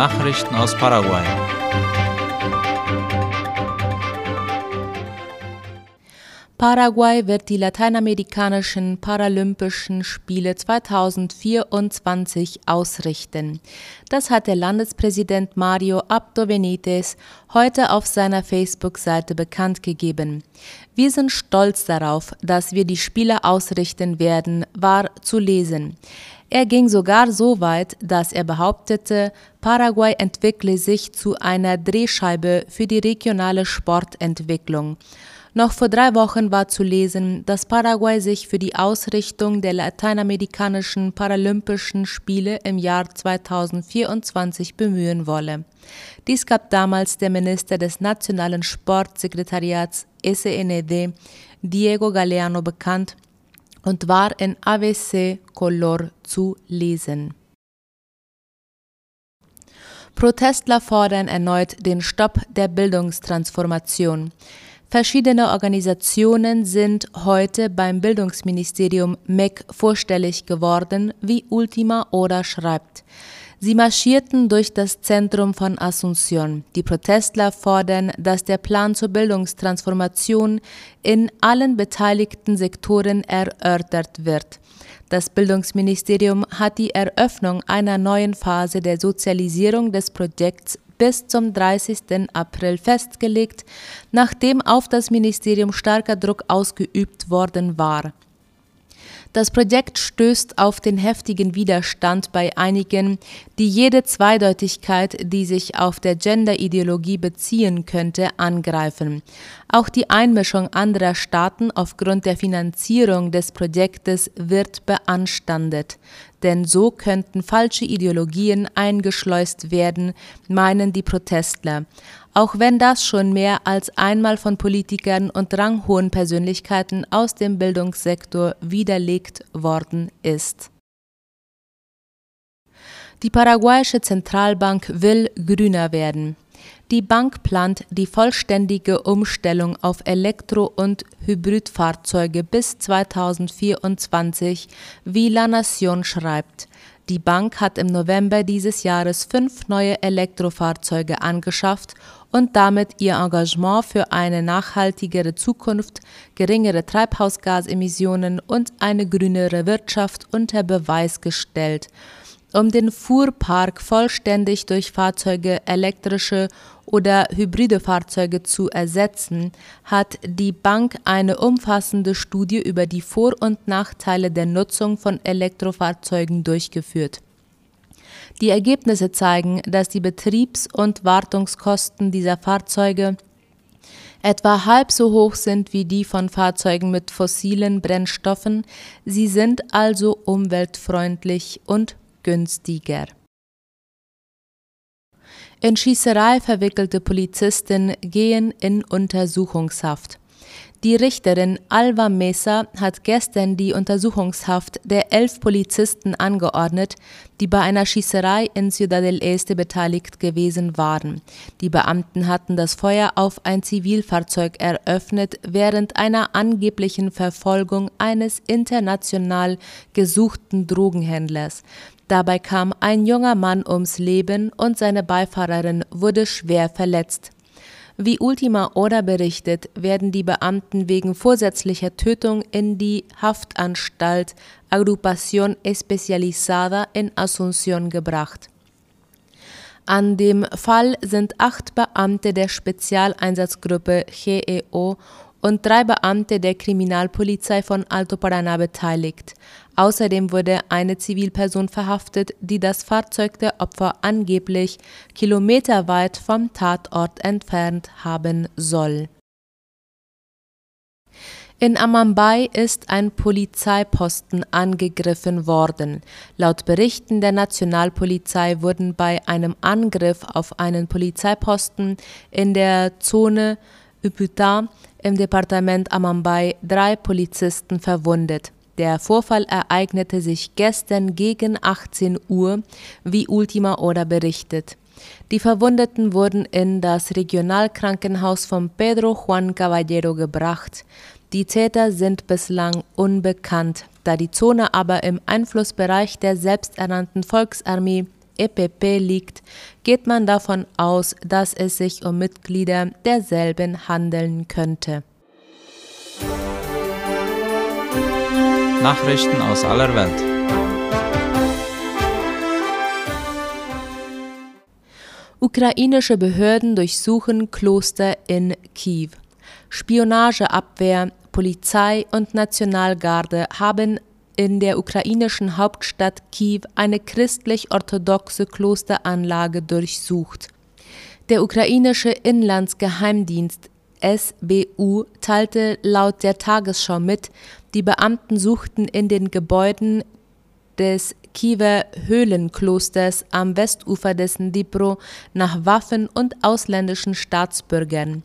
Nachrichten aus Paraguay. Paraguay wird die lateinamerikanischen Paralympischen Spiele 2024 ausrichten. Das hat der Landespräsident Mario Abdo Benitez heute auf seiner Facebook-Seite bekannt gegeben. Wir sind stolz darauf, dass wir die Spiele ausrichten werden, war zu lesen. Er ging sogar so weit, dass er behauptete, Paraguay entwickle sich zu einer Drehscheibe für die regionale Sportentwicklung. Noch vor drei Wochen war zu lesen, dass Paraguay sich für die Ausrichtung der lateinamerikanischen Paralympischen Spiele im Jahr 2024 bemühen wolle. Dies gab damals der Minister des Nationalen Sportsekretariats SND, Diego Galeano, bekannt und war in ABC Color zu lesen. Protestler fordern erneut den Stopp der Bildungstransformation. Verschiedene Organisationen sind heute beim Bildungsministerium MEC vorstellig geworden, wie Ultima Hora schreibt. Sie marschierten durch das Zentrum von Asunción. Die Protestler fordern, dass der Plan zur Bildungstransformation in allen beteiligten Sektoren erörtert wird. Das Bildungsministerium hat die Eröffnung einer neuen Phase der Sozialisierung des Projekts bis zum 30. April festgelegt, nachdem auf das Ministerium starker Druck ausgeübt worden war. Das Projekt stößt auf den heftigen Widerstand bei einigen, die jede Zweideutigkeit, die sich auf der Gender-Ideologie beziehen könnte, angreifen. Auch die Einmischung anderer Staaten aufgrund der Finanzierung des Projektes wird beanstandet. Denn so könnten falsche Ideologien eingeschleust werden, meinen die Protestler auch wenn das schon mehr als einmal von Politikern und ranghohen Persönlichkeiten aus dem Bildungssektor widerlegt worden ist. Die paraguayische Zentralbank will grüner werden. Die Bank plant die vollständige Umstellung auf Elektro- und Hybridfahrzeuge bis 2024, wie La Nation schreibt. Die Bank hat im November dieses Jahres fünf neue Elektrofahrzeuge angeschafft und damit ihr Engagement für eine nachhaltigere Zukunft, geringere Treibhausgasemissionen und eine grünere Wirtschaft unter Beweis gestellt. Um den Fuhrpark vollständig durch Fahrzeuge, elektrische oder hybride Fahrzeuge zu ersetzen, hat die Bank eine umfassende Studie über die Vor- und Nachteile der Nutzung von Elektrofahrzeugen durchgeführt. Die Ergebnisse zeigen, dass die Betriebs- und Wartungskosten dieser Fahrzeuge etwa halb so hoch sind wie die von Fahrzeugen mit fossilen Brennstoffen, sie sind also umweltfreundlich und günstiger. In Schießerei verwickelte Polizisten gehen in Untersuchungshaft. Die Richterin Alva Mesa hat gestern die Untersuchungshaft der elf Polizisten angeordnet, die bei einer Schießerei in Ciudad del Este beteiligt gewesen waren. Die Beamten hatten das Feuer auf ein Zivilfahrzeug eröffnet während einer angeblichen Verfolgung eines international gesuchten Drogenhändlers. Dabei kam ein junger Mann ums Leben und seine Beifahrerin wurde schwer verletzt. Wie Ultima Hora berichtet, werden die Beamten wegen vorsätzlicher Tötung in die Haftanstalt Agrupación Especializada in Asunción gebracht. An dem Fall sind acht Beamte der Spezialeinsatzgruppe GEO und drei Beamte der Kriminalpolizei von Alto Paraná beteiligt. Außerdem wurde eine Zivilperson verhaftet, die das Fahrzeug der Opfer angeblich kilometerweit vom Tatort entfernt haben soll. In Amambay ist ein Polizeiposten angegriffen worden. Laut Berichten der Nationalpolizei wurden bei einem Angriff auf einen Polizeiposten in der Zone Uputa im Departement Amambay drei Polizisten verwundet. Der Vorfall ereignete sich gestern gegen 18 Uhr, wie Ultima Hora berichtet. Die Verwundeten wurden in das Regionalkrankenhaus von Pedro Juan Caballero gebracht. Die Täter sind bislang unbekannt, da die Zone aber im Einflussbereich der selbsternannten Volksarmee EPP liegt, geht man davon aus, dass es sich um Mitglieder derselben handeln könnte. Nachrichten aus aller Welt. Ukrainische Behörden durchsuchen Kloster in Kiew. Spionageabwehr, Polizei und Nationalgarde haben in der ukrainischen Hauptstadt Kiew eine christlich-orthodoxe Klosteranlage durchsucht. Der ukrainische Inlandsgeheimdienst SBU teilte laut der Tagesschau mit, die Beamten suchten in den Gebäuden des Kiewer Höhlenklosters am Westufer des Dnipro nach Waffen und ausländischen Staatsbürgern.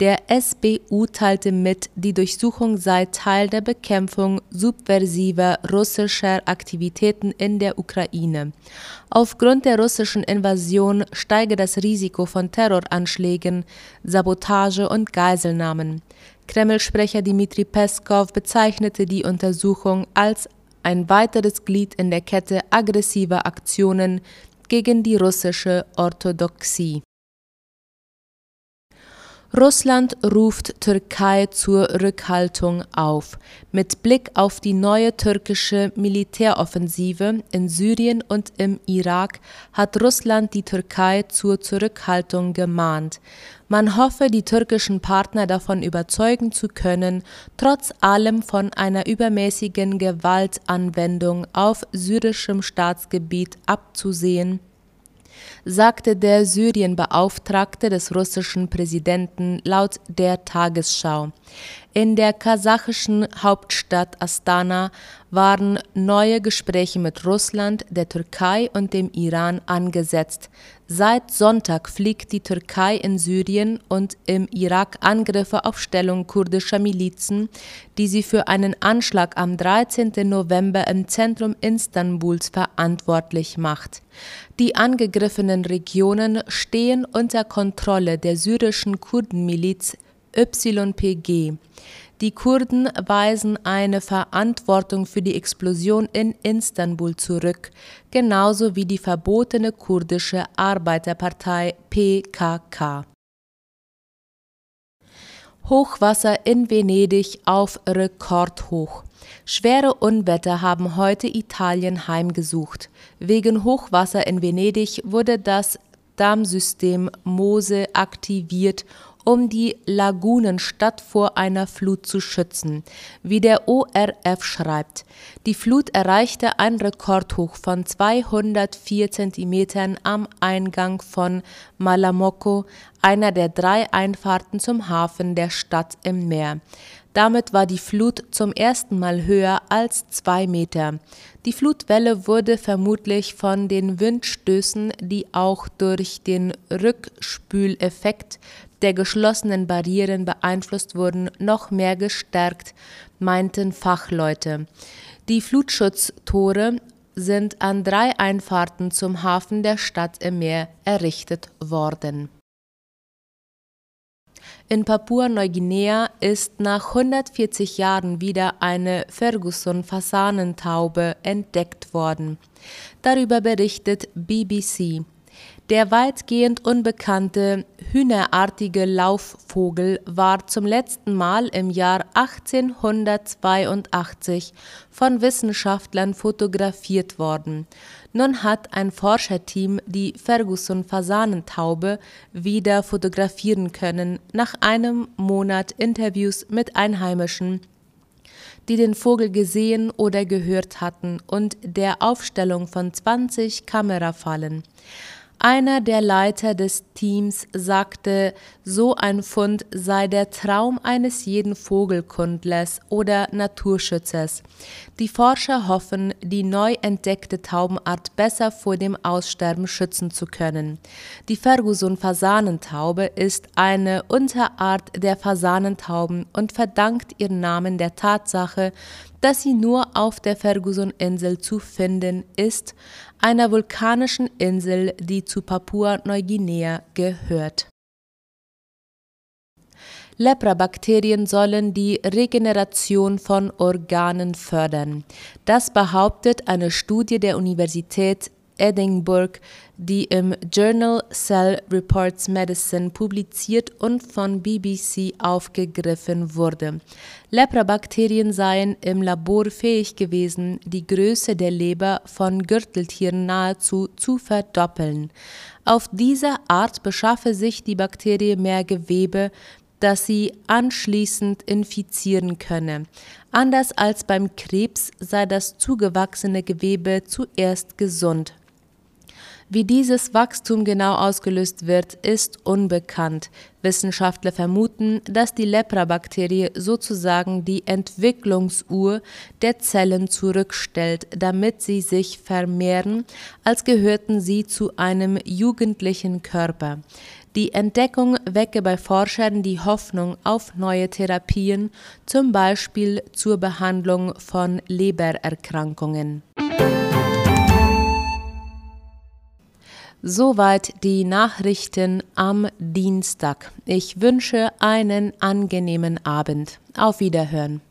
Der SBU teilte mit, die Durchsuchung sei Teil der Bekämpfung subversiver russischer Aktivitäten in der Ukraine. Aufgrund der russischen Invasion steige das Risiko von Terroranschlägen, Sabotage und Geiselnahmen. Kreml-Sprecher Dmitri Peskov bezeichnete die Untersuchung als ein weiteres Glied in der Kette aggressiver Aktionen gegen die russische Orthodoxie. Russland ruft Türkei zur Rückhaltung auf. Mit Blick auf die neue türkische Militäroffensive in Syrien und im Irak hat Russland die Türkei zur Zurückhaltung gemahnt. Man hoffe, die türkischen Partner davon überzeugen zu können, trotz allem von einer übermäßigen Gewaltanwendung auf syrischem Staatsgebiet abzusehen sagte der Syrienbeauftragte des russischen Präsidenten laut der Tagesschau. In der kasachischen Hauptstadt Astana waren neue Gespräche mit Russland, der Türkei und dem Iran angesetzt. Seit Sonntag fliegt die Türkei in Syrien und im Irak Angriffe auf Stellung kurdischer Milizen, die sie für einen Anschlag am 13. November im Zentrum Istanbuls verantwortlich macht. Die angegriffenen Regionen stehen unter Kontrolle der syrischen Kurdenmiliz YPG. Die Kurden weisen eine Verantwortung für die Explosion in Istanbul zurück, genauso wie die verbotene kurdische Arbeiterpartei PKK. Hochwasser in Venedig auf Rekordhoch. Schwere Unwetter haben heute Italien heimgesucht. Wegen Hochwasser in Venedig wurde das Dammsystem Mose aktiviert um die Lagunenstadt vor einer Flut zu schützen. Wie der ORF schreibt, die Flut erreichte ein Rekordhoch von 204 Zentimetern am Eingang von Malamocco, einer der drei Einfahrten zum Hafen der Stadt im Meer. Damit war die Flut zum ersten Mal höher als zwei Meter. Die Flutwelle wurde vermutlich von den Windstößen, die auch durch den Rückspüleffekt der geschlossenen Barrieren beeinflusst wurden, noch mehr gestärkt, meinten Fachleute. Die Flutschutztore sind an drei Einfahrten zum Hafen der Stadt im Meer errichtet worden. In Papua-Neuguinea ist nach 140 Jahren wieder eine Ferguson-Fasanentaube entdeckt worden. Darüber berichtet BBC. Der weitgehend unbekannte hühnerartige Laufvogel war zum letzten Mal im Jahr 1882 von Wissenschaftlern fotografiert worden. Nun hat ein Forscherteam die Ferguson-Fasanentaube wieder fotografieren können, nach einem Monat Interviews mit Einheimischen die den Vogel gesehen oder gehört hatten und der Aufstellung von 20 Kamerafallen. Einer der Leiter des Teams sagte, so ein Fund sei der Traum eines jeden Vogelkundlers oder Naturschützers. Die Forscher hoffen, die neu entdeckte Taubenart besser vor dem Aussterben schützen zu können. Die Ferguson-Fasanentaube ist eine Unterart der Fasanentauben und verdankt ihren Namen der Tatsache, dass sie nur auf der Ferguson-Insel zu finden ist, einer vulkanischen Insel, die zu Papua-Neuguinea gehört. Lepra-Bakterien sollen die Regeneration von Organen fördern. Das behauptet eine Studie der Universität Edinburgh, die im Journal Cell Reports Medicine publiziert und von BBC aufgegriffen wurde. Leprabakterien seien im Labor fähig gewesen, die Größe der Leber von Gürteltieren nahezu zu verdoppeln. Auf diese Art beschaffe sich die Bakterie mehr Gewebe, das sie anschließend infizieren könne. Anders als beim Krebs sei das zugewachsene Gewebe zuerst gesund. Wie dieses Wachstum genau ausgelöst wird, ist unbekannt. Wissenschaftler vermuten, dass die Lepra-Bakterie sozusagen die Entwicklungsuhr der Zellen zurückstellt, damit sie sich vermehren, als gehörten sie zu einem jugendlichen Körper. Die Entdeckung wecke bei Forschern die Hoffnung auf neue Therapien, zum Beispiel zur Behandlung von Lebererkrankungen. Soweit die Nachrichten am Dienstag. Ich wünsche einen angenehmen Abend. Auf Wiederhören.